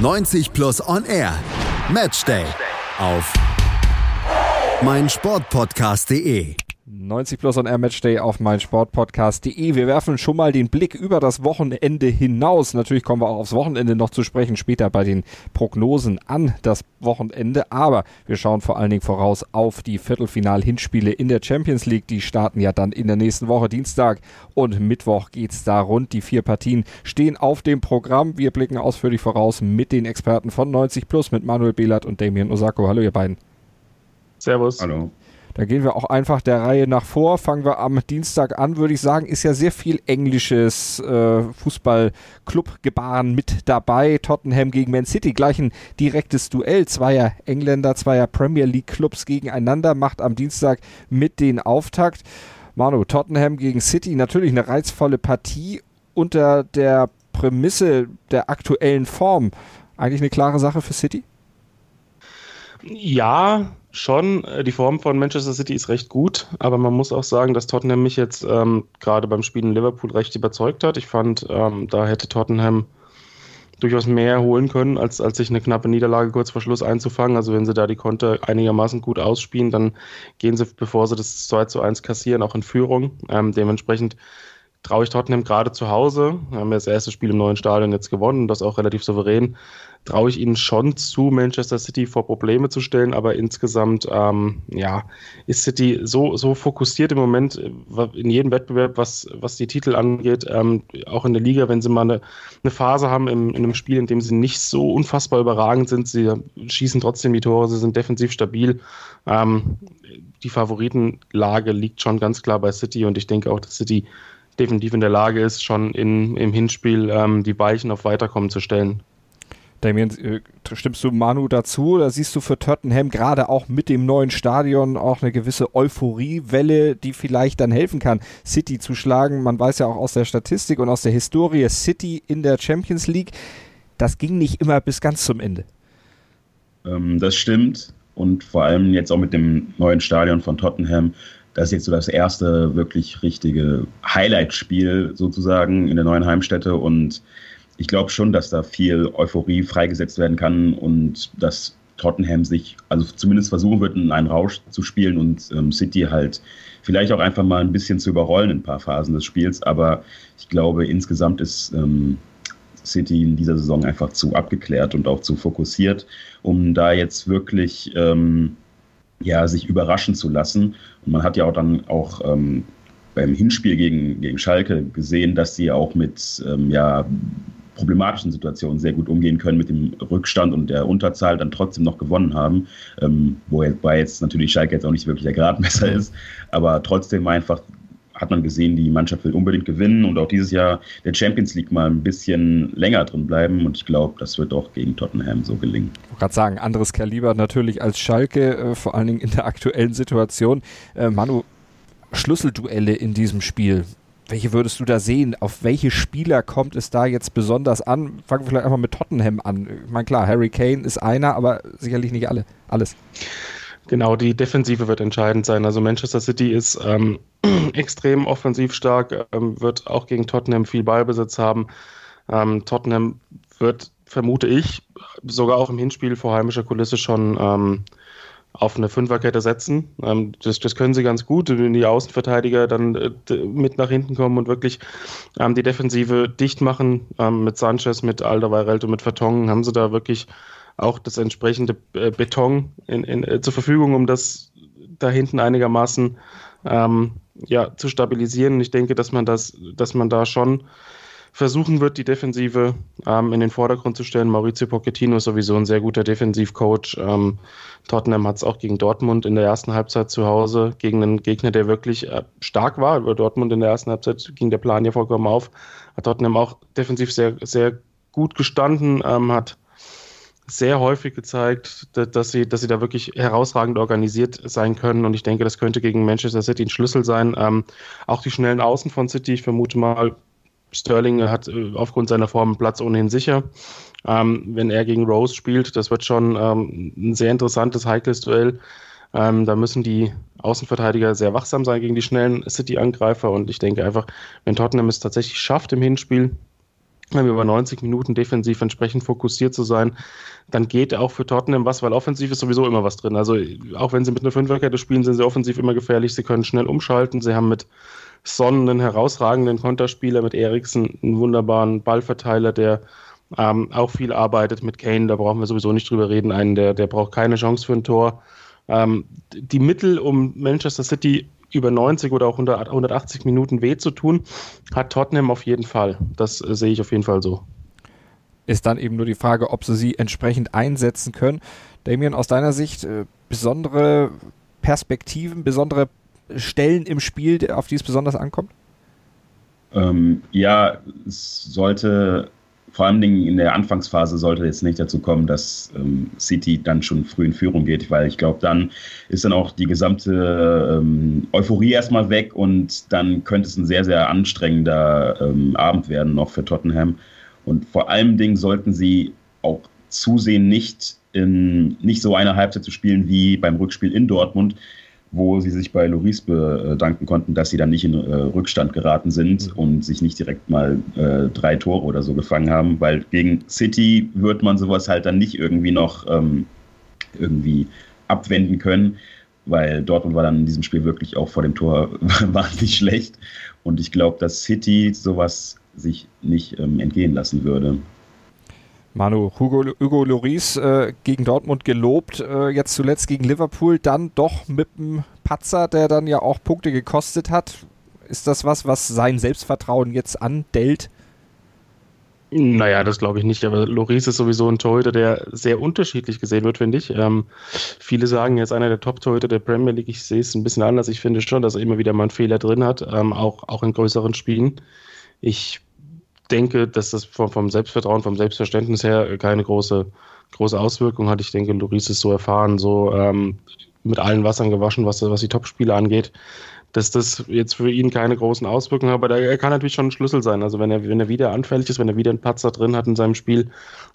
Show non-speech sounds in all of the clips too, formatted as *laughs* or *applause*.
90 Plus On Air. Matchday. Auf meinsportpodcast.de. 90 Plus on Air Matchday auf meinsportpodcast.de. Wir werfen schon mal den Blick über das Wochenende hinaus. Natürlich kommen wir auch aufs Wochenende noch zu sprechen, später bei den Prognosen an das Wochenende. Aber wir schauen vor allen Dingen voraus auf die Viertelfinal-Hinspiele in der Champions League. Die starten ja dann in der nächsten Woche, Dienstag und Mittwoch geht's da rund. Die vier Partien stehen auf dem Programm. Wir blicken ausführlich voraus mit den Experten von 90 Plus, mit Manuel Behlert und Damien Osako. Hallo, ihr beiden. Servus. Hallo. Da gehen wir auch einfach der Reihe nach vor. Fangen wir am Dienstag an, würde ich sagen. Ist ja sehr viel englisches äh, Fußball-Club-Gebaren mit dabei. Tottenham gegen Man City. Gleich ein direktes Duell. Zweier Engländer, zweier Premier League-Clubs gegeneinander. Macht am Dienstag mit den Auftakt. Manu, Tottenham gegen City. Natürlich eine reizvolle Partie unter der Prämisse der aktuellen Form. Eigentlich eine klare Sache für City? Ja, schon. Äh, die Form von Manchester City ist recht gut, aber man muss auch sagen, dass Tottenham mich jetzt ähm, gerade beim Spiel in Liverpool recht überzeugt hat. Ich fand, ähm, da hätte Tottenham durchaus mehr holen können, als, als sich eine knappe Niederlage kurz vor Schluss einzufangen. Also wenn sie da die Konter einigermaßen gut ausspielen, dann gehen sie, bevor sie das 2 zu 1 kassieren, auch in Führung. Ähm, dementsprechend traue ich Tottenham gerade zu Hause. Wir haben das erste Spiel im neuen Stadion jetzt gewonnen, das auch relativ souverän. Traue ich ihnen schon zu, Manchester City vor Probleme zu stellen, aber insgesamt, ähm, ja, ist City so, so fokussiert im Moment äh, in jedem Wettbewerb, was, was die Titel angeht, ähm, auch in der Liga, wenn sie mal eine, eine Phase haben im, in einem Spiel, in dem sie nicht so unfassbar überragend sind, sie schießen trotzdem die Tore, sie sind defensiv stabil. Ähm, die Favoritenlage liegt schon ganz klar bei City und ich denke auch, dass City definitiv in der Lage ist, schon in, im Hinspiel ähm, die Weichen auf Weiterkommen zu stellen. Damien, äh, stimmst du Manu dazu? Da siehst du für Tottenham gerade auch mit dem neuen Stadion auch eine gewisse Euphoriewelle, die vielleicht dann helfen kann, City zu schlagen. Man weiß ja auch aus der Statistik und aus der Historie, City in der Champions League, das ging nicht immer bis ganz zum Ende. Ähm, das stimmt. Und vor allem jetzt auch mit dem neuen Stadion von Tottenham das ist jetzt so das erste wirklich richtige Highlight-Spiel sozusagen in der neuen Heimstätte und ich glaube schon, dass da viel Euphorie freigesetzt werden kann und dass Tottenham sich also zumindest versuchen wird, in einen Rausch zu spielen und ähm, City halt vielleicht auch einfach mal ein bisschen zu überrollen in ein paar Phasen des Spiels. Aber ich glaube, insgesamt ist ähm, City in dieser Saison einfach zu abgeklärt und auch zu fokussiert, um da jetzt wirklich ähm, ja, sich überraschen zu lassen. Und man hat ja auch dann auch ähm, beim Hinspiel gegen, gegen Schalke gesehen, dass sie auch mit ähm, ja, problematischen Situationen sehr gut umgehen können, mit dem Rückstand und der Unterzahl dann trotzdem noch gewonnen haben. Ähm, wobei jetzt natürlich Schalke jetzt auch nicht wirklich der Gradmesser ist, aber trotzdem einfach hat man gesehen, die Mannschaft will unbedingt gewinnen und auch dieses Jahr der Champions League mal ein bisschen länger drin bleiben. Und ich glaube, das wird auch gegen Tottenham so gelingen. Ich wollte gerade sagen, anderes Kaliber natürlich als Schalke, äh, vor allen Dingen in der aktuellen Situation. Äh, Manu, Schlüsselduelle in diesem Spiel. Welche würdest du da sehen? Auf welche Spieler kommt es da jetzt besonders an? Fangen wir vielleicht einfach mit Tottenham an. Ich meine, klar, Harry Kane ist einer, aber sicherlich nicht alle. Alles. Genau, die Defensive wird entscheidend sein. Also Manchester City ist ähm, *clears throat* extrem offensiv stark, ähm, wird auch gegen Tottenham viel Ballbesitz haben. Ähm, Tottenham wird, vermute ich, sogar auch im Hinspiel vor heimischer Kulisse schon ähm, auf eine Fünferkette setzen. Ähm, das, das, können sie ganz gut, wenn die Außenverteidiger dann äh, mit nach hinten kommen und wirklich ähm, die Defensive dicht machen. mit Sanchez, mit Alderweireld und mit Vertongen haben sie da wirklich auch das entsprechende äh, Beton in, in, äh, zur Verfügung, um das da hinten einigermaßen ähm, ja, zu stabilisieren. Ich denke, dass man das, dass man da schon versuchen wird, die Defensive ähm, in den Vordergrund zu stellen. Maurizio Pochettino ist sowieso ein sehr guter Defensivcoach. Ähm, Tottenham hat es auch gegen Dortmund in der ersten Halbzeit zu Hause, gegen einen Gegner, der wirklich äh, stark war. Über Dortmund in der ersten Halbzeit ging der Plan ja vollkommen auf. Hat Tottenham auch defensiv sehr, sehr gut gestanden, ähm, hat sehr häufig gezeigt, dass sie, dass sie da wirklich herausragend organisiert sein können. Und ich denke, das könnte gegen Manchester City ein Schlüssel sein. Ähm, auch die schnellen Außen von City, ich vermute mal, Sterling hat äh, aufgrund seiner Form Platz ohnehin sicher. Ähm, wenn er gegen Rose spielt, das wird schon ähm, ein sehr interessantes, heikles Duell. Ähm, da müssen die Außenverteidiger sehr wachsam sein gegen die schnellen City-Angreifer. Und ich denke einfach, wenn Tottenham es tatsächlich schafft im Hinspiel, über 90 Minuten defensiv entsprechend fokussiert zu sein, dann geht auch für Tottenham was, weil offensiv ist sowieso immer was drin. Also auch wenn sie mit einer Fünferkette spielen, sind sie offensiv immer gefährlich. Sie können schnell umschalten. Sie haben mit Son einen herausragenden Konterspieler, mit Eriksen einen wunderbaren Ballverteiler, der ähm, auch viel arbeitet. Mit Kane, da brauchen wir sowieso nicht drüber reden. Einen, der, der braucht keine Chance für ein Tor. Ähm, die Mittel, um Manchester City über 90 oder auch 100, 180 Minuten weh zu tun, hat Tottenham auf jeden Fall. Das äh, sehe ich auf jeden Fall so. Ist dann eben nur die Frage, ob sie sie entsprechend einsetzen können. Damien, aus deiner Sicht äh, besondere Perspektiven, besondere Stellen im Spiel, auf die es besonders ankommt? Ähm, ja, es sollte vor allem in der Anfangsphase sollte jetzt nicht dazu kommen, dass ähm, City dann schon früh in Führung geht, weil ich glaube, dann ist dann auch die gesamte ähm, Euphorie erstmal weg und dann könnte es ein sehr, sehr anstrengender ähm, Abend werden noch für Tottenham. Und vor allem Dingen sollten sie auch zusehen, nicht, in, nicht so eine Halbzeit zu spielen wie beim Rückspiel in Dortmund, wo sie sich bei Loris bedanken konnten, dass sie dann nicht in äh, Rückstand geraten sind mhm. und sich nicht direkt mal äh, drei Tore oder so gefangen haben, weil gegen City wird man sowas halt dann nicht irgendwie noch ähm, irgendwie abwenden können, weil Dortmund war dann in diesem Spiel wirklich auch vor dem Tor *laughs* wahnsinnig schlecht und ich glaube, dass City sowas sich nicht ähm, entgehen lassen würde. Manu, Hugo, Hugo Loris äh, gegen Dortmund gelobt, äh, jetzt zuletzt gegen Liverpool, dann doch mit dem Patzer, der dann ja auch Punkte gekostet hat. Ist das was, was sein Selbstvertrauen jetzt andellt? Naja, das glaube ich nicht, aber Loris ist sowieso ein Torhüter, der sehr unterschiedlich gesehen wird, finde ich. Ähm, viele sagen, er ist einer der Top-Torhüter der Premier League. Ich sehe es ein bisschen anders. Ich finde schon, dass er immer wieder mal einen Fehler drin hat, ähm, auch, auch in größeren Spielen. Ich denke, dass das vom, Selbstvertrauen, vom Selbstverständnis her keine große, große Auswirkung hat. Ich denke, Loris ist so erfahren, so ähm, mit allen Wassern gewaschen, was, was die Topspiele angeht, dass das jetzt für ihn keine großen Auswirkungen hat. Aber er kann natürlich schon ein Schlüssel sein. Also wenn er, wenn er wieder anfällig ist, wenn er wieder einen Patzer drin hat in seinem Spiel,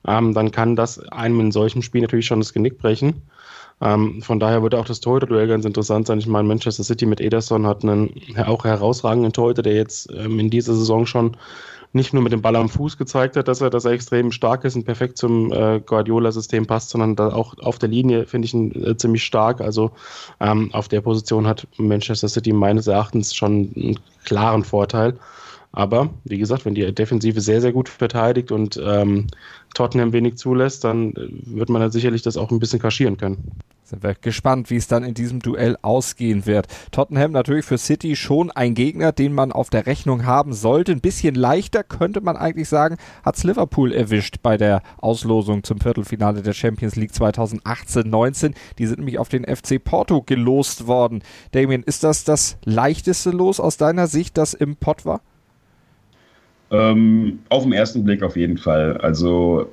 ähm, dann kann das einem in solchem Spiel natürlich schon das Genick brechen. Ähm, von daher würde auch das Torhüter-Duell ganz interessant sein. Ich meine, Manchester City mit Ederson hat einen auch herausragenden Torhüter, der jetzt ähm, in dieser Saison schon nicht nur mit dem Ball am Fuß gezeigt hat, dass er, dass er extrem stark ist und perfekt zum äh, Guardiola-System passt, sondern auch auf der Linie finde ich ihn äh, ziemlich stark. Also ähm, auf der Position hat Manchester City meines Erachtens schon einen klaren Vorteil. Aber wie gesagt, wenn die Defensive sehr, sehr gut verteidigt und ähm, Tottenham wenig zulässt, dann äh, wird man dann sicherlich das auch ein bisschen kaschieren können. Sind wir gespannt, wie es dann in diesem Duell ausgehen wird. Tottenham natürlich für City schon ein Gegner, den man auf der Rechnung haben sollte. Ein bisschen leichter könnte man eigentlich sagen, hat es Liverpool erwischt bei der Auslosung zum Viertelfinale der Champions League 2018-19. Die sind nämlich auf den FC Porto gelost worden. Damien, ist das das leichteste Los aus deiner Sicht, das im Pott war? Ähm, auf den ersten Blick auf jeden Fall. Also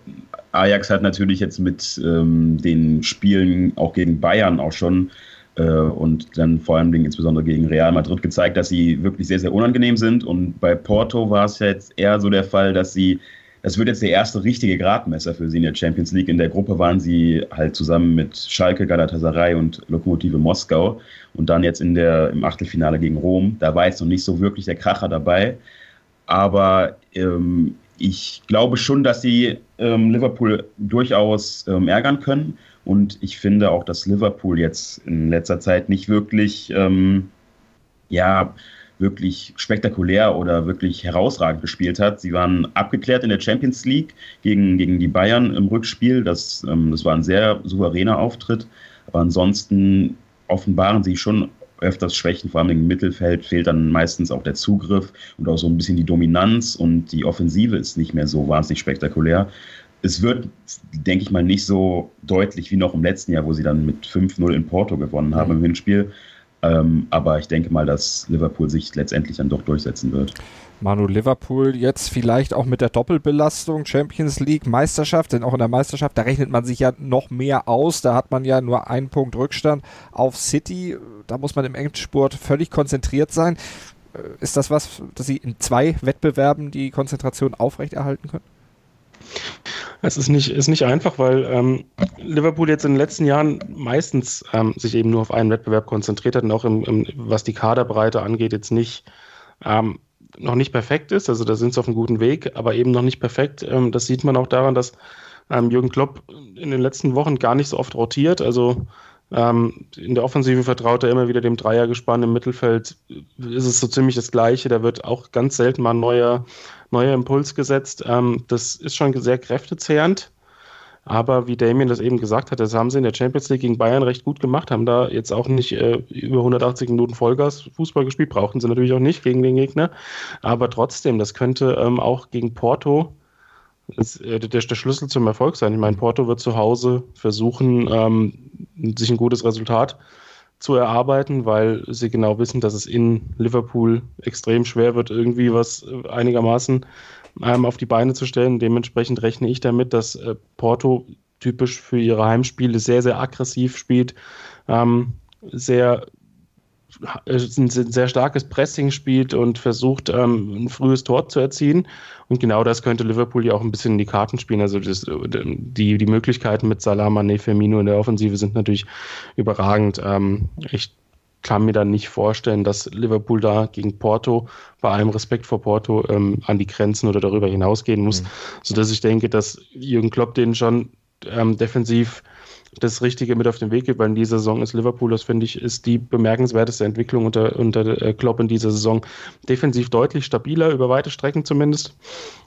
Ajax hat natürlich jetzt mit ähm, den Spielen auch gegen Bayern auch schon äh, und dann vor allem insbesondere gegen Real Madrid gezeigt, dass sie wirklich sehr, sehr unangenehm sind. Und bei Porto war es jetzt eher so der Fall, dass sie, das wird jetzt der erste richtige Gradmesser für sie in der Champions League. In der Gruppe waren sie halt zusammen mit Schalke, Galatasaray und Lokomotive Moskau und dann jetzt in der, im Achtelfinale gegen Rom. Da war jetzt noch nicht so wirklich der Kracher dabei. Aber ähm, ich glaube schon, dass sie ähm, Liverpool durchaus ähm, ärgern können. Und ich finde auch, dass Liverpool jetzt in letzter Zeit nicht wirklich, ähm, ja, wirklich spektakulär oder wirklich herausragend gespielt hat. Sie waren abgeklärt in der Champions League gegen, gegen die Bayern im Rückspiel. Das, ähm, das war ein sehr souveräner Auftritt. Aber ansonsten offenbaren sie schon öfters Schwächen, vor allem im Mittelfeld fehlt dann meistens auch der Zugriff und auch so ein bisschen die Dominanz und die Offensive ist nicht mehr so wahnsinnig spektakulär. Es wird, denke ich mal, nicht so deutlich wie noch im letzten Jahr, wo sie dann mit 5-0 in Porto gewonnen haben mhm. im Hinspiel. Ähm, aber ich denke mal, dass Liverpool sich letztendlich dann doch durchsetzen wird. Manu Liverpool jetzt vielleicht auch mit der Doppelbelastung Champions League Meisterschaft, denn auch in der Meisterschaft, da rechnet man sich ja noch mehr aus. Da hat man ja nur einen Punkt Rückstand auf City. Da muss man im Endspurt völlig konzentriert sein. Äh, ist das was, dass Sie in zwei Wettbewerben die Konzentration aufrechterhalten können? Es ist nicht, ist nicht einfach, weil ähm, Liverpool jetzt in den letzten Jahren meistens ähm, sich eben nur auf einen Wettbewerb konzentriert hat und auch im, im, was die Kaderbreite angeht, jetzt nicht ähm, noch nicht perfekt ist. Also da sind sie auf einem guten Weg, aber eben noch nicht perfekt. Ähm, das sieht man auch daran, dass ähm, Jürgen Klopp in den letzten Wochen gar nicht so oft rotiert. Also ähm, in der Offensive vertraut er immer wieder dem Dreiergespann. Im Mittelfeld ist es so ziemlich das Gleiche. Da wird auch ganz selten mal ein neuer, neuer Impuls gesetzt. Ähm, das ist schon sehr kräftezehrend. Aber wie Damien das eben gesagt hat, das haben sie in der Champions League gegen Bayern recht gut gemacht, haben da jetzt auch nicht äh, über 180 Minuten Vollgas Fußball gespielt, brauchten sie natürlich auch nicht gegen den Gegner. Aber trotzdem, das könnte ähm, auch gegen Porto ist, äh, der, der, Schlüssel zum Erfolg sein. Ich meine, Porto wird zu Hause versuchen, ähm, sich ein gutes Resultat zu erarbeiten, weil sie genau wissen, dass es in Liverpool extrem schwer wird, irgendwie was äh, einigermaßen ähm, auf die Beine zu stellen. Dementsprechend rechne ich damit, dass äh, Porto typisch für ihre Heimspiele sehr, sehr aggressiv spielt, ähm, sehr ein sehr starkes Pressing spielt und versucht, ähm, ein frühes Tor zu erzielen. Und genau das könnte Liverpool ja auch ein bisschen in die Karten spielen. Also das, die, die Möglichkeiten mit Salah, Mané, Firmino in der Offensive sind natürlich überragend. Ähm, ich kann mir dann nicht vorstellen, dass Liverpool da gegen Porto, bei allem Respekt vor Porto, ähm, an die Grenzen oder darüber hinausgehen muss. Mhm. Sodass ich denke, dass Jürgen Klopp den schon defensiv das Richtige mit auf den Weg gibt, weil in dieser Saison ist Liverpool, das finde ich, ist die bemerkenswerteste Entwicklung unter, unter äh, Klopp in dieser Saison. Defensiv deutlich stabiler, über weite Strecken zumindest.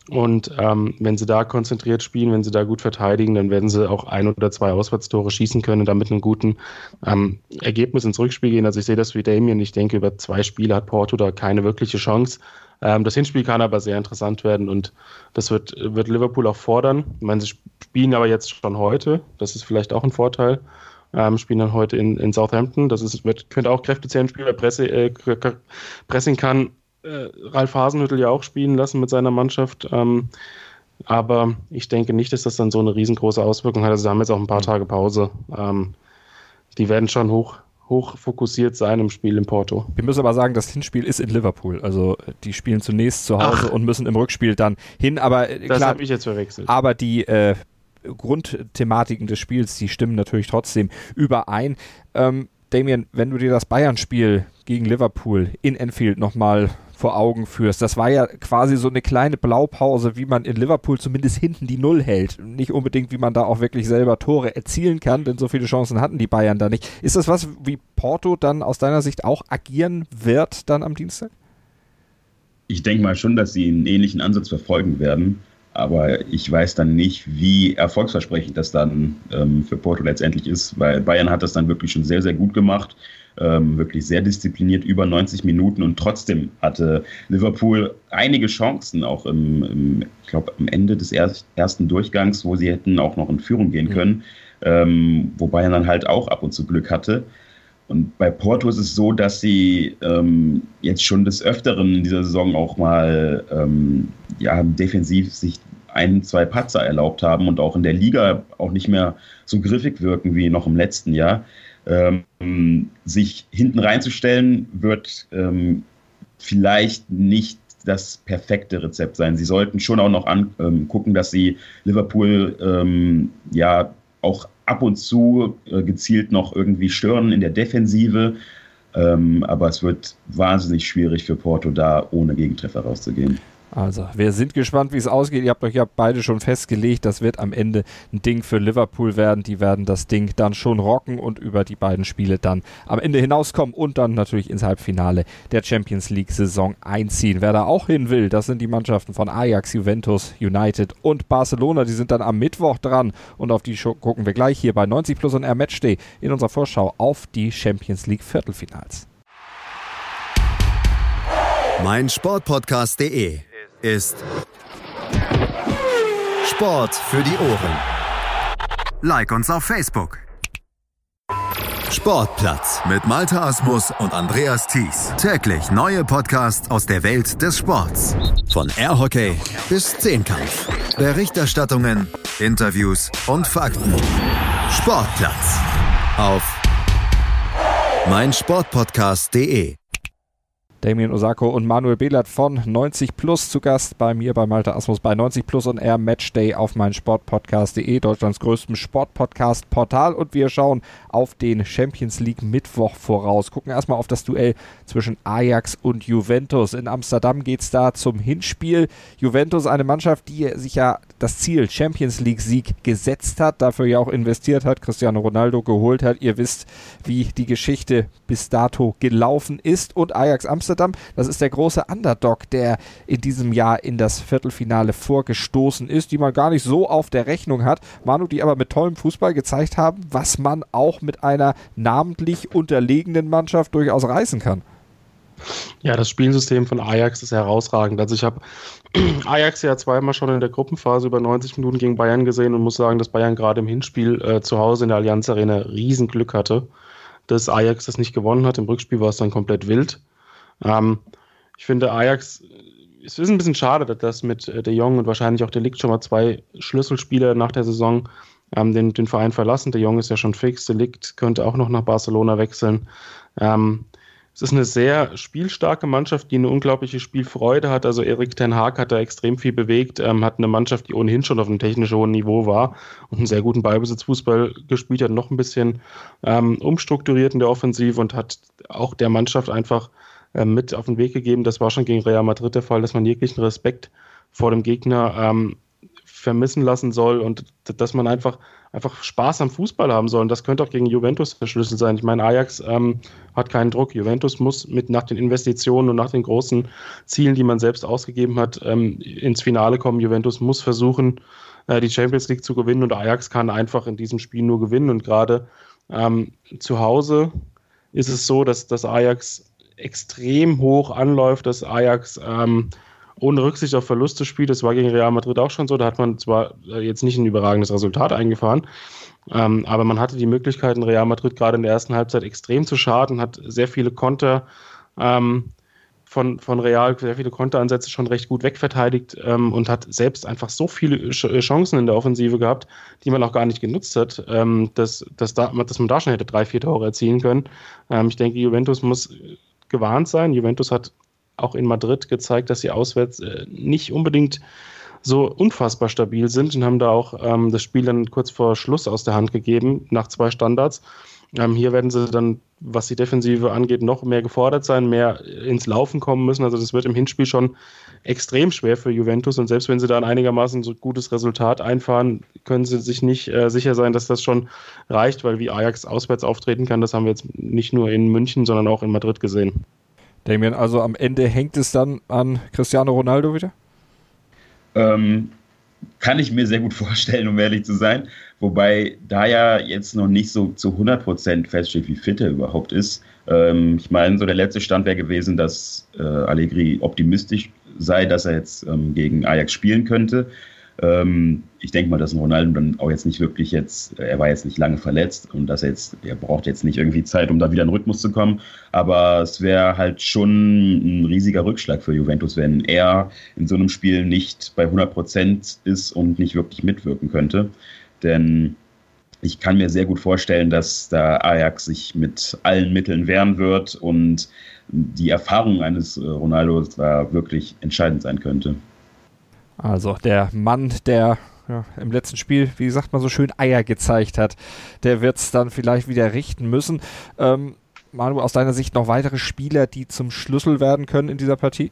Und ähm, wenn sie da konzentriert spielen, wenn sie da gut verteidigen, dann werden sie auch ein oder zwei Auswärtstore schießen können und damit einen guten ähm, Ergebnis ins Rückspiel gehen. Also ich sehe das wie Damien. Ich denke, über zwei Spiele hat Porto da keine wirkliche Chance. Ähm, das Hinspiel kann aber sehr interessant werden und das wird, wird Liverpool auch fordern. Ich meine, sie spielen aber jetzt schon heute. Das ist vielleicht auch ein Vorteil. Ähm, spielen dann heute in, in Southampton. Das ist, wird, könnte auch kräftezehrend spielen, weil Presse, äh, Pressing kann äh, Ralf Hasenhüttel ja auch spielen lassen mit seiner Mannschaft. Ähm, aber ich denke nicht, dass das dann so eine riesengroße Auswirkung hat. Also sie haben jetzt auch ein paar Tage Pause. Ähm, die werden schon hoch, hoch fokussiert sein im Spiel in Porto. Wir müssen aber sagen, das Hinspiel ist in Liverpool. Also die spielen zunächst zu Hause Ach. und müssen im Rückspiel dann hin. Aber äh, das habe ich jetzt verwechselt. Aber die äh, Grundthematiken des Spiels, die stimmen natürlich trotzdem überein. Ähm, Damien, wenn du dir das Bayern-Spiel gegen Liverpool in Enfield nochmal vor Augen führst. Das war ja quasi so eine kleine Blaupause, wie man in Liverpool zumindest hinten die Null hält. Nicht unbedingt, wie man da auch wirklich selber Tore erzielen kann, denn so viele Chancen hatten die Bayern da nicht. Ist das was, wie Porto dann aus deiner Sicht auch agieren wird dann am Dienstag? Ich denke mal schon, dass sie einen ähnlichen Ansatz verfolgen werden. Aber ich weiß dann nicht, wie erfolgsversprechend das dann ähm, für Porto letztendlich ist, weil Bayern hat das dann wirklich schon sehr, sehr gut gemacht ähm, wirklich sehr diszipliniert über 90 Minuten und trotzdem hatte Liverpool einige Chancen, auch im, im ich glaube, am Ende des er ersten Durchgangs, wo sie hätten auch noch in Führung gehen können, ähm, wobei er dann halt auch ab und zu Glück hatte. Und bei Porto ist es so, dass sie ähm, jetzt schon des Öfteren in dieser Saison auch mal ähm, ja, defensiv sich ein, zwei Patzer erlaubt haben und auch in der Liga auch nicht mehr so griffig wirken wie noch im letzten Jahr. Ähm, sich hinten reinzustellen, wird ähm, vielleicht nicht das perfekte Rezept sein. Sie sollten schon auch noch angucken, ähm, dass sie Liverpool ähm, ja auch ab und zu äh, gezielt noch irgendwie stören in der Defensive. Ähm, aber es wird wahnsinnig schwierig für Porto da ohne Gegentreffer rauszugehen. Also, wir sind gespannt, wie es ausgeht. Ihr habt euch ja beide schon festgelegt, das wird am Ende ein Ding für Liverpool werden. Die werden das Ding dann schon rocken und über die beiden Spiele dann am Ende hinauskommen und dann natürlich ins Halbfinale der Champions League Saison einziehen. Wer da auch hin will, das sind die Mannschaften von Ajax, Juventus, United und Barcelona. Die sind dann am Mittwoch dran und auf die gucken wir gleich hier bei 90 Plus und R Matchday in unserer Vorschau auf die Champions League Viertelfinals. Mein Sportpodcast.de ist Sport für die Ohren. Like uns auf Facebook. Sportplatz mit Malta Asmus und Andreas Thies. Täglich neue Podcasts aus der Welt des Sports. Von Airhockey bis Zehnkampf. Berichterstattungen, Interviews und Fakten. Sportplatz auf meinsportpodcast.de Damien Osako und Manuel Behlert von 90 Plus zu Gast bei mir bei Malte Asmus bei 90 Plus und Air Matchday auf mein Sportpodcast.de, Deutschlands größtem Sportpodcast-Portal. Und wir schauen auf den Champions League Mittwoch voraus. Gucken erstmal auf das Duell zwischen Ajax und Juventus. In Amsterdam geht es da zum Hinspiel. Juventus, eine Mannschaft, die sich ja das Ziel Champions League Sieg gesetzt hat, dafür ja auch investiert hat, Cristiano Ronaldo geholt hat. Ihr wisst, wie die Geschichte bis dato gelaufen ist. Und Ajax Amsterdam, das ist der große Underdog, der in diesem Jahr in das Viertelfinale vorgestoßen ist, die man gar nicht so auf der Rechnung hat. Manu, die aber mit tollem Fußball gezeigt haben, was man auch mit einer namentlich unterlegenen Mannschaft durchaus reißen kann. Ja, das Spielsystem von Ajax ist herausragend. Also ich habe *clears throat* Ajax ja zweimal schon in der Gruppenphase über 90 Minuten gegen Bayern gesehen und muss sagen, dass Bayern gerade im Hinspiel äh, zu Hause in der Allianz Arena Riesenglück hatte, dass Ajax das nicht gewonnen hat. Im Rückspiel war es dann komplett wild. Ähm, ich finde, Ajax, es ist ein bisschen schade, dass das mit äh, De Jong und wahrscheinlich auch der Licht schon mal zwei Schlüsselspieler nach der Saison ähm, den, den Verein verlassen. De Jong ist ja schon fix, der Licht könnte auch noch nach Barcelona wechseln. Ähm, es ist eine sehr spielstarke Mannschaft, die eine unglaubliche Spielfreude hat. Also Erik Ten Haag hat da extrem viel bewegt, ähm, hat eine Mannschaft, die ohnehin schon auf einem technisch hohen Niveau war und einen sehr guten Ballbesitzfußball gespielt hat, noch ein bisschen ähm, umstrukturiert in der Offensive und hat auch der Mannschaft einfach ähm, mit auf den Weg gegeben. Das war schon gegen Real Madrid der Fall, dass man jeglichen Respekt vor dem Gegner ähm, vermissen lassen soll und dass man einfach, einfach Spaß am Fußball haben soll. Und das könnte auch gegen Juventus der Schlüssel sein. Ich meine, Ajax ähm, hat keinen Druck. Juventus muss mit nach den Investitionen und nach den großen Zielen, die man selbst ausgegeben hat, ähm, ins Finale kommen. Juventus muss versuchen, äh, die Champions League zu gewinnen und Ajax kann einfach in diesem Spiel nur gewinnen. Und gerade ähm, zu Hause ist es so, dass, dass Ajax extrem hoch anläuft, dass Ajax ähm, ohne Rücksicht auf Verluste spielt. Das war gegen Real Madrid auch schon so. Da hat man zwar äh, jetzt nicht ein überragendes Resultat eingefahren, ähm, aber man hatte die Möglichkeiten, Real Madrid gerade in der ersten Halbzeit extrem zu schaden, hat sehr viele Konter ähm, von, von Real, sehr viele Konteransätze schon recht gut wegverteidigt ähm, und hat selbst einfach so viele Chancen in der Offensive gehabt, die man auch gar nicht genutzt hat, ähm, dass, dass, da, dass man da schon hätte drei, vier Tore erzielen können. Ähm, ich denke, Juventus muss gewarnt sein. Juventus hat auch in Madrid gezeigt, dass sie auswärts äh, nicht unbedingt so unfassbar stabil sind und haben da auch ähm, das Spiel dann kurz vor Schluss aus der Hand gegeben, nach zwei Standards. Ähm, hier werden sie dann, was die Defensive angeht, noch mehr gefordert sein, mehr ins Laufen kommen müssen. Also das wird im Hinspiel schon extrem schwer für Juventus und selbst wenn sie da ein einigermaßen so gutes Resultat einfahren, können sie sich nicht äh, sicher sein, dass das schon reicht, weil wie Ajax auswärts auftreten kann, das haben wir jetzt nicht nur in München, sondern auch in Madrid gesehen. Damien, also am Ende hängt es dann an Cristiano Ronaldo wieder? Ähm, kann ich mir sehr gut *laughs* vorstellen, um ehrlich zu sein. Wobei da ja jetzt noch nicht so zu 100% feststeht, wie fit er überhaupt ist. Ähm, ich meine, so der letzte Stand wäre gewesen, dass äh, Allegri optimistisch sei, dass er jetzt ähm, gegen Ajax spielen könnte. Ähm, ich denke mal, dass ein Ronaldo dann auch jetzt nicht wirklich jetzt, er war jetzt nicht lange verletzt und dass er jetzt, er braucht jetzt nicht irgendwie Zeit, um da wieder in den Rhythmus zu kommen. Aber es wäre halt schon ein riesiger Rückschlag für Juventus, wenn er in so einem Spiel nicht bei 100 Prozent ist und nicht wirklich mitwirken könnte. Denn ich kann mir sehr gut vorstellen, dass da Ajax sich mit allen Mitteln wehren wird und die Erfahrung eines Ronaldo da wirklich entscheidend sein könnte. Also der Mann, der ja, im letzten Spiel, wie sagt man so schön, Eier gezeigt hat, der wird es dann vielleicht wieder richten müssen. Ähm, Manu, aus deiner Sicht noch weitere Spieler, die zum Schlüssel werden können in dieser Partie?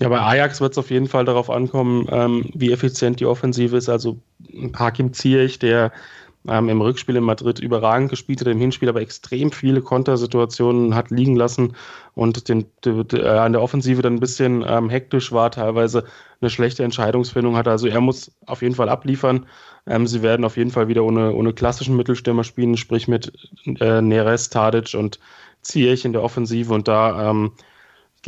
Ja, bei Ajax wird es auf jeden Fall darauf ankommen, ähm, wie effizient die Offensive ist. Also Hakim Ziyech, der ähm, im Rückspiel in Madrid überragend gespielt hat, im Hinspiel aber extrem viele Kontersituationen hat liegen lassen und den, de, de, äh, an der Offensive dann ein bisschen ähm, hektisch war, teilweise eine schlechte Entscheidungsfindung hatte. Also er muss auf jeden Fall abliefern. Ähm, sie werden auf jeden Fall wieder ohne, ohne klassischen Mittelstürmer spielen, sprich mit äh, Neres, Tadic und Ziyech in der Offensive und da ähm,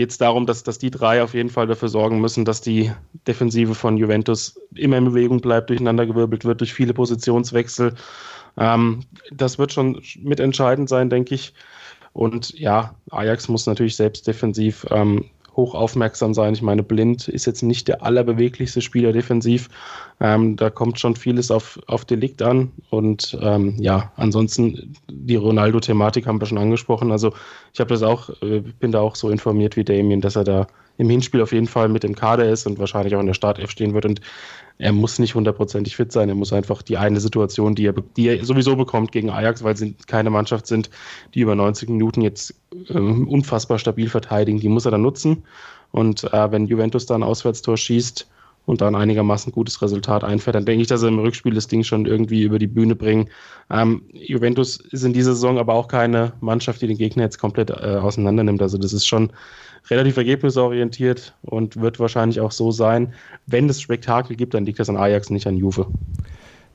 geht es darum, dass, dass die drei auf jeden Fall dafür sorgen müssen, dass die Defensive von Juventus immer in Bewegung bleibt, durcheinandergewirbelt wird durch viele Positionswechsel. Ähm, das wird schon mitentscheidend sein, denke ich. Und ja, Ajax muss natürlich selbst defensiv ähm, hoch aufmerksam sein. Ich meine, Blind ist jetzt nicht der allerbeweglichste Spieler defensiv. Ähm, da kommt schon vieles auf, auf Delikt an. Und ähm, ja, ansonsten die Ronaldo-Thematik haben wir schon angesprochen. Also ich habe das auch, äh, bin da auch so informiert wie Damien, dass er da im Hinspiel auf jeden Fall mit im Kader ist und wahrscheinlich auch in der Startelf stehen wird. Und er muss nicht hundertprozentig fit sein. Er muss einfach die eine Situation, die er, die er sowieso bekommt gegen Ajax, weil sie keine Mannschaft sind, die über 90 Minuten jetzt äh, unfassbar stabil verteidigen, die muss er dann nutzen. Und äh, wenn Juventus dann ein Auswärtstor schießt und dann einigermaßen gutes Resultat einfährt, dann denke ich, dass er im Rückspiel das Ding schon irgendwie über die Bühne bringen. Ähm, Juventus ist in dieser Saison aber auch keine Mannschaft, die den Gegner jetzt komplett äh, auseinander nimmt. Also das ist schon relativ ergebnisorientiert und wird wahrscheinlich auch so sein. Wenn es Spektakel gibt, dann liegt das an Ajax, nicht an Juve.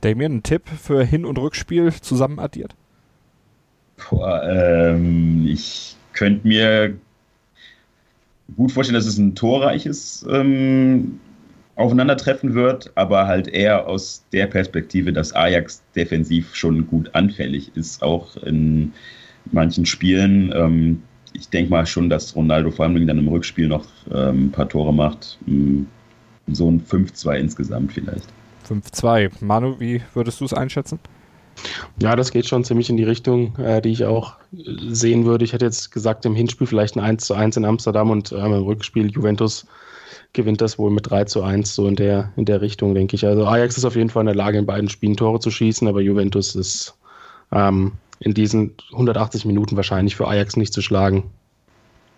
Damien, ein Tipp für Hin- und Rückspiel zusammen addiert? Boah, ähm, ich könnte mir gut vorstellen, dass es ein torreiches ähm, Aufeinandertreffen wird, aber halt eher aus der Perspektive, dass Ajax defensiv schon gut anfällig ist, auch in manchen Spielen. Ähm, ich denke mal schon, dass Ronaldo vor allem dann im Rückspiel noch ähm, ein paar Tore macht. Hm, so ein 5-2 insgesamt vielleicht. 5-2. Manu, wie würdest du es einschätzen? Ja, das geht schon ziemlich in die Richtung, äh, die ich auch sehen würde. Ich hätte jetzt gesagt, im Hinspiel vielleicht ein 1 zu 1 in Amsterdam und ähm, im Rückspiel Juventus gewinnt das wohl mit 3 zu 1, so in der, in der Richtung, denke ich. Also Ajax ist auf jeden Fall in der Lage, in beiden Spielen Tore zu schießen, aber Juventus ist ähm, in diesen 180 Minuten wahrscheinlich für Ajax nicht zu schlagen.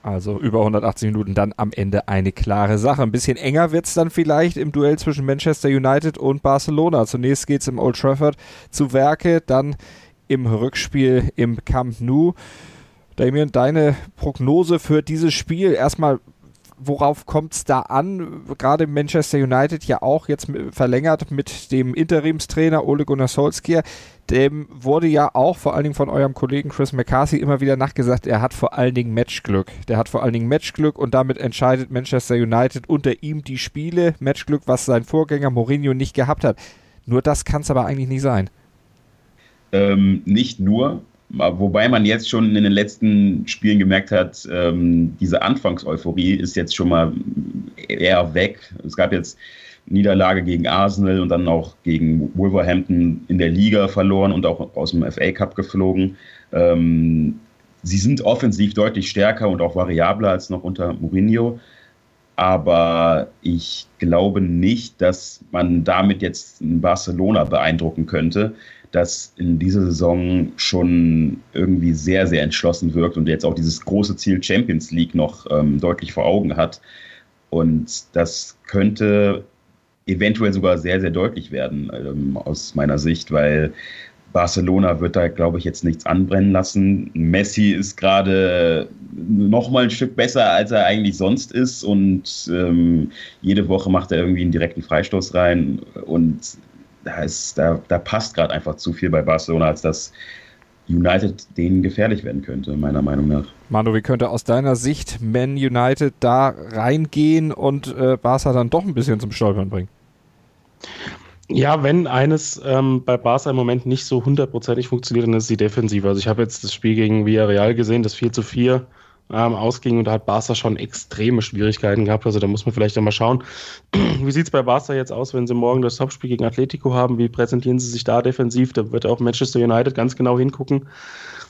Also über 180 Minuten dann am Ende eine klare Sache. Ein bisschen enger wird es dann vielleicht im Duell zwischen Manchester United und Barcelona. Zunächst geht es im Old Trafford zu Werke, dann im Rückspiel im Camp Nou. Damien, deine Prognose für dieses Spiel? Erstmal, worauf kommt es da an? Gerade Manchester United ja auch jetzt verlängert mit dem Interimstrainer Ole Gunnar Solskjaer. Dem wurde ja auch vor allen Dingen von eurem Kollegen Chris McCarthy immer wieder nachgesagt, er hat vor allen Dingen Matchglück. Der hat vor allen Dingen Matchglück und damit entscheidet Manchester United unter ihm die Spiele. Matchglück, was sein Vorgänger Mourinho nicht gehabt hat. Nur das kann es aber eigentlich nicht sein. Ähm, nicht nur, Wobei man jetzt schon in den letzten Spielen gemerkt hat, ähm, diese Anfangseuphorie ist jetzt schon mal eher weg. Es gab jetzt Niederlage gegen Arsenal und dann auch gegen Wolverhampton in der Liga verloren und auch aus dem FA Cup geflogen. Ähm, sie sind offensiv deutlich stärker und auch variabler als noch unter Mourinho. Aber ich glaube nicht, dass man damit jetzt Barcelona beeindrucken könnte das in dieser Saison schon irgendwie sehr, sehr entschlossen wirkt und jetzt auch dieses große Ziel Champions League noch ähm, deutlich vor Augen hat. Und das könnte eventuell sogar sehr, sehr deutlich werden ähm, aus meiner Sicht, weil Barcelona wird da, glaube ich, jetzt nichts anbrennen lassen. Messi ist gerade noch mal ein Stück besser, als er eigentlich sonst ist und ähm, jede Woche macht er irgendwie einen direkten Freistoß rein und da, ist, da, da passt gerade einfach zu viel bei Barcelona, als dass United denen gefährlich werden könnte, meiner Meinung nach. Manu, wie könnte aus deiner Sicht Man United da reingehen und äh, Barca dann doch ein bisschen zum Stolpern bringen? Ja, wenn eines ähm, bei Barca im Moment nicht so hundertprozentig funktioniert, dann ist die Defensive. Also ich habe jetzt das Spiel gegen Villarreal gesehen, das 4 zu 4 ähm, ausging und da hat Barca schon extreme Schwierigkeiten gehabt. Also da muss man vielleicht einmal schauen, *clears throat* wie sieht es bei Barca jetzt aus, wenn sie morgen das Topspiel gegen Atletico haben? Wie präsentieren sie sich da defensiv? Da wird auch Manchester United ganz genau hingucken.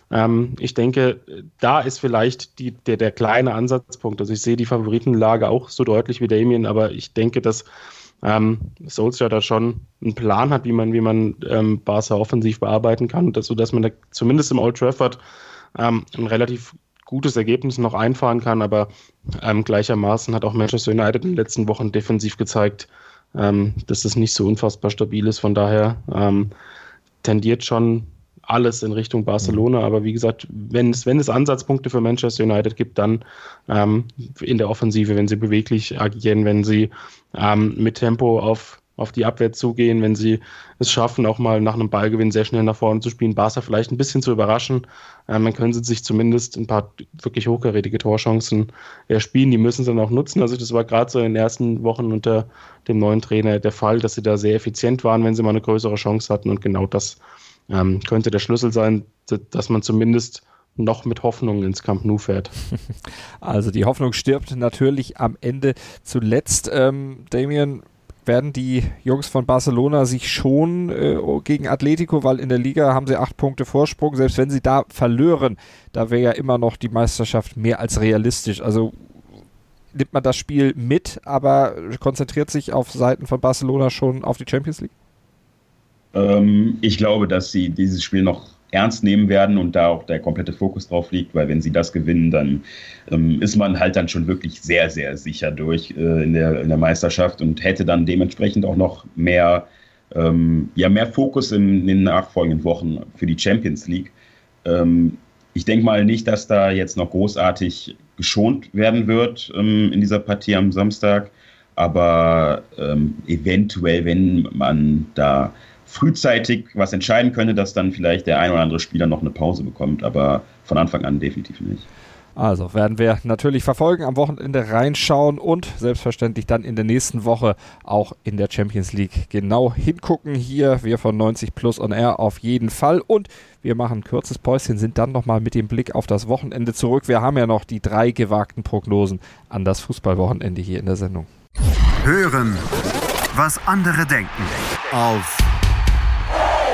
Ähm, ich denke, da ist vielleicht die, der, der kleine Ansatzpunkt. Also ich sehe die Favoritenlage auch so deutlich wie Damien, aber ich denke, dass ähm, Solskjaer da schon einen Plan hat, wie man, wie man ähm, Barca offensiv bearbeiten kann, dass, sodass man da zumindest im Old Trafford ähm, ein relativ gutes Ergebnis noch einfahren kann, aber ähm, gleichermaßen hat auch Manchester United in den letzten Wochen defensiv gezeigt, ähm, dass es nicht so unfassbar stabil ist. Von daher ähm, tendiert schon alles in Richtung Barcelona. Aber wie gesagt, wenn es, wenn es Ansatzpunkte für Manchester United gibt, dann ähm, in der Offensive, wenn sie beweglich agieren, wenn sie ähm, mit Tempo auf auf die Abwehr zugehen, wenn sie es schaffen, auch mal nach einem Ballgewinn sehr schnell nach vorne zu spielen, Barca vielleicht ein bisschen zu überraschen. Ähm, dann können sie sich zumindest ein paar wirklich hochkarätige Torchancen erspielen. Die müssen sie dann auch nutzen. Also das war gerade so in den ersten Wochen unter dem neuen Trainer der Fall, dass sie da sehr effizient waren, wenn sie mal eine größere Chance hatten. Und genau das ähm, könnte der Schlüssel sein, dass man zumindest noch mit Hoffnung ins Camp Nou fährt. *laughs* Also die Hoffnung stirbt natürlich am Ende zuletzt. Ähm, Damien, werden die Jungs von Barcelona sich schon äh, gegen Atletico, weil in der Liga haben sie acht Punkte Vorsprung, selbst wenn sie da verlören, da wäre ja immer noch die Meisterschaft mehr als realistisch. Also nimmt man das Spiel mit, aber konzentriert sich auf Seiten von Barcelona schon auf die Champions League? Ähm, ich glaube, dass sie dieses Spiel noch ernst nehmen werden und da auch der komplette Fokus drauf liegt, weil wenn sie das gewinnen, dann ähm, ist man halt dann schon wirklich sehr, sehr sicher durch äh, in, der, in der Meisterschaft und hätte dann dementsprechend auch noch mehr, ähm, ja, mehr Fokus in, in, den nachfolgenden Wochen für die Champions League. Ähm, ich denke mal nicht, dass da jetzt noch großartig geschont werden wird ähm, in dieser Partie am Samstag, aber ähm, eventuell, wenn man da frühzeitig was entscheiden könnte, dass dann vielleicht der ein oder andere Spieler noch eine Pause bekommt, aber von Anfang an definitiv nicht. Also werden wir natürlich verfolgen, am Wochenende reinschauen und selbstverständlich dann in der nächsten Woche auch in der Champions League genau hingucken. Hier wir von 90 Plus on Air auf jeden Fall und wir machen ein kurzes Päuschen, sind dann nochmal mit dem Blick auf das Wochenende zurück. Wir haben ja noch die drei gewagten Prognosen an das Fußballwochenende hier in der Sendung. Hören, was andere denken auf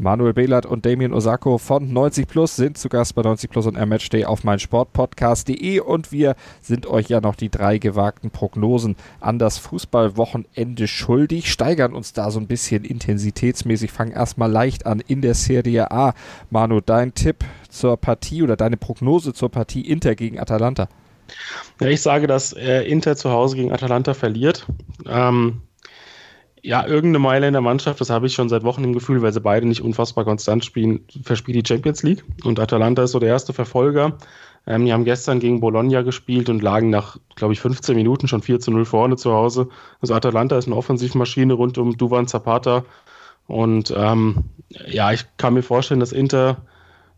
Manuel Behlert und Damien Osako von 90 Plus sind zu Gast bei 90 Plus und Air Matchday auf meinsportpodcast.de und wir sind euch ja noch die drei gewagten Prognosen an das Fußballwochenende schuldig, steigern uns da so ein bisschen intensitätsmäßig, fangen erstmal leicht an in der Serie A. Manu, dein Tipp zur Partie oder deine Prognose zur Partie Inter gegen Atalanta? Ja, ich sage, dass äh, Inter zu Hause gegen Atalanta verliert. Ähm, ja, irgendeine Meile in der Mannschaft, das habe ich schon seit Wochen im Gefühl, weil sie beide nicht unfassbar konstant spielen, verspielt die Champions League. Und Atalanta ist so der erste Verfolger. Ähm, die haben gestern gegen Bologna gespielt und lagen nach, glaube ich, 15 Minuten schon 4 zu 0 vorne zu Hause. Also Atalanta ist eine Offensivmaschine rund um Duvan Zapata. Und ähm, ja, ich kann mir vorstellen, dass Inter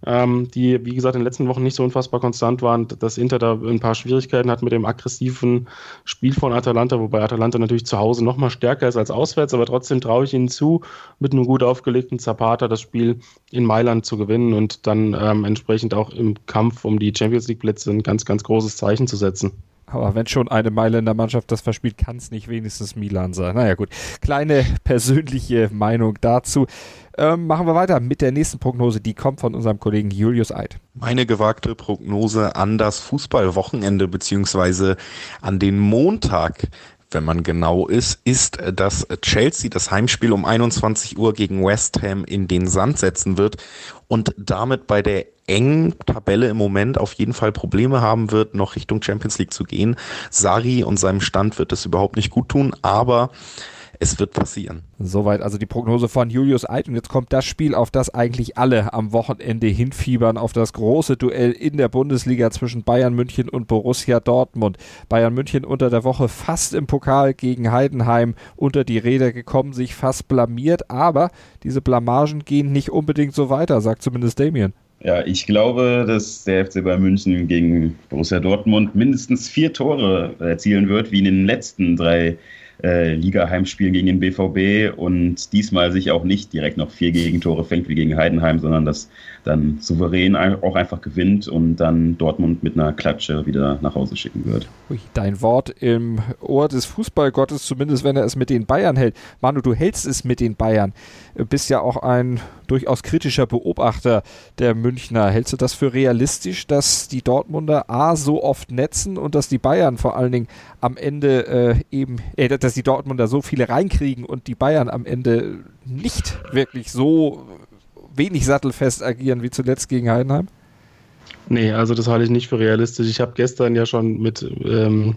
ähm, die, wie gesagt, in den letzten Wochen nicht so unfassbar konstant waren, dass Inter da ein paar Schwierigkeiten hat mit dem aggressiven Spiel von Atalanta, wobei Atalanta natürlich zu Hause noch mal stärker ist als auswärts, aber trotzdem traue ich ihnen zu, mit einem gut aufgelegten Zapata das Spiel in Mailand zu gewinnen und dann ähm, entsprechend auch im Kampf um die Champions League Plätze ein ganz, ganz großes Zeichen zu setzen. Aber wenn schon eine Meile in der Mannschaft das verspielt, kann es nicht wenigstens Milan sein. Naja gut, kleine persönliche Meinung dazu. Ähm, machen wir weiter mit der nächsten Prognose, die kommt von unserem Kollegen Julius Eid. Meine gewagte Prognose an das Fußballwochenende beziehungsweise an den Montag wenn man genau ist, ist, dass Chelsea das Heimspiel um 21 Uhr gegen West Ham in den Sand setzen wird und damit bei der engen Tabelle im Moment auf jeden Fall Probleme haben wird, noch Richtung Champions League zu gehen. Sari und seinem Stand wird es überhaupt nicht gut tun, aber es wird passieren. Soweit also die Prognose von Julius Eid. Und jetzt kommt das Spiel, auf das eigentlich alle am Wochenende hinfiebern, auf das große Duell in der Bundesliga zwischen Bayern München und Borussia Dortmund. Bayern München unter der Woche fast im Pokal gegen Heidenheim unter die Räder gekommen, sich fast blamiert, aber diese Blamagen gehen nicht unbedingt so weiter, sagt zumindest Damien. Ja, ich glaube, dass der FC Bayern München gegen Borussia Dortmund mindestens vier Tore erzielen wird, wie in den letzten drei äh, Liga-Heimspiel gegen den BVB und diesmal sich auch nicht direkt noch vier Gegentore fängt wie gegen Heidenheim, sondern das dann souverän auch einfach gewinnt und dann Dortmund mit einer Klatsche wieder nach Hause schicken wird. Dein Wort im Ohr des Fußballgottes, zumindest wenn er es mit den Bayern hält. Manu, du hältst es mit den Bayern. Du bist ja auch ein durchaus kritischer Beobachter der Münchner. Hältst du das für realistisch, dass die Dortmunder A so oft netzen und dass die Bayern vor allen Dingen am Ende äh, eben, äh, dass die Dortmunder so viele reinkriegen und die Bayern am Ende nicht wirklich so wenig sattelfest agieren wie zuletzt gegen Heidenheim? Nee, also das halte ich nicht für realistisch. Ich habe gestern ja schon mit ähm,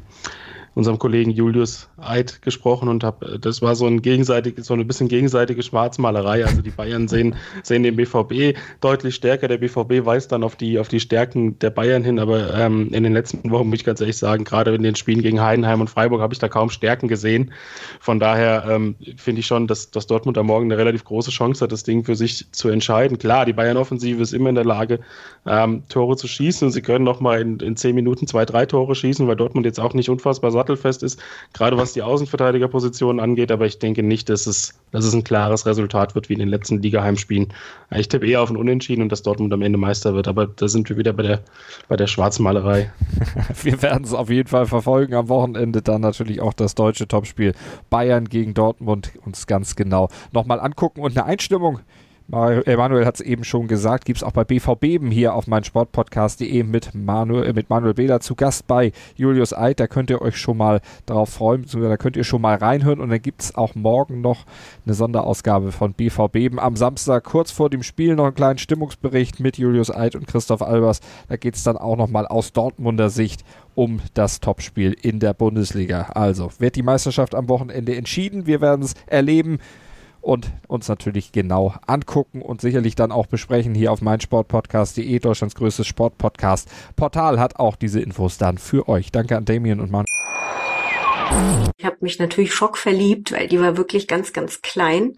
unserem Kollegen Julius Eid gesprochen und habe, das war so ein gegenseitig, so ein bisschen gegenseitige Schwarzmalerei. Also die Bayern *laughs* sehen, sehen den BVB deutlich stärker. Der BVB weist dann auf die, auf die Stärken der Bayern hin. Aber ähm, in den letzten Wochen muss ich ganz ehrlich sagen, gerade in den Spielen gegen Heidenheim und Freiburg habe ich da kaum Stärken gesehen. Von daher ähm, finde ich schon, dass, dass Dortmund da morgen eine relativ große Chance hat, das Ding für sich zu entscheiden. Klar, die Bayern-Offensive ist immer in der Lage, ähm, Tore zu schießen und sie können noch mal in, in zehn Minuten zwei, drei Tore schießen, weil Dortmund jetzt auch nicht unfassbar sattelfest ist, gerade was die Außenverteidigerpositionen angeht. Aber ich denke nicht, dass es, dass es ein klares Resultat wird wie in den letzten Liga-Heimspielen. Ich tippe eher auf ein Unentschieden und dass Dortmund am Ende Meister wird. Aber da sind wir wieder bei der, bei der Schwarzmalerei. *laughs* wir werden es auf jeden Fall verfolgen. Am Wochenende dann natürlich auch das deutsche Topspiel Bayern gegen Dortmund uns ganz genau nochmal angucken und eine Einstimmung Emanuel hat es eben schon gesagt, gibt es auch bei BVB hier auf meinsportpodcast.de mit Manuel, äh, mit Manuel Bela zu Gast bei Julius Eid. Da könnt ihr euch schon mal darauf freuen, beziehungsweise da könnt ihr schon mal reinhören. Und dann gibt es auch morgen noch eine Sonderausgabe von BVB. Am Samstag kurz vor dem Spiel noch einen kleinen Stimmungsbericht mit Julius Eid und Christoph Albers. Da geht es dann auch nochmal aus Dortmunder Sicht um das Topspiel in der Bundesliga. Also wird die Meisterschaft am Wochenende entschieden. Wir werden es erleben und uns natürlich genau angucken und sicherlich dann auch besprechen hier auf meinsportpodcast.de, Deutschlands größtes Sportpodcast. Portal hat auch diese Infos dann für euch. Danke an Damien und Mann. Ich habe mich natürlich schockverliebt, weil die war wirklich ganz, ganz klein.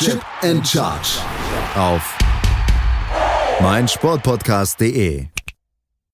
Chip and Charge. Auf meinsportpodcast.de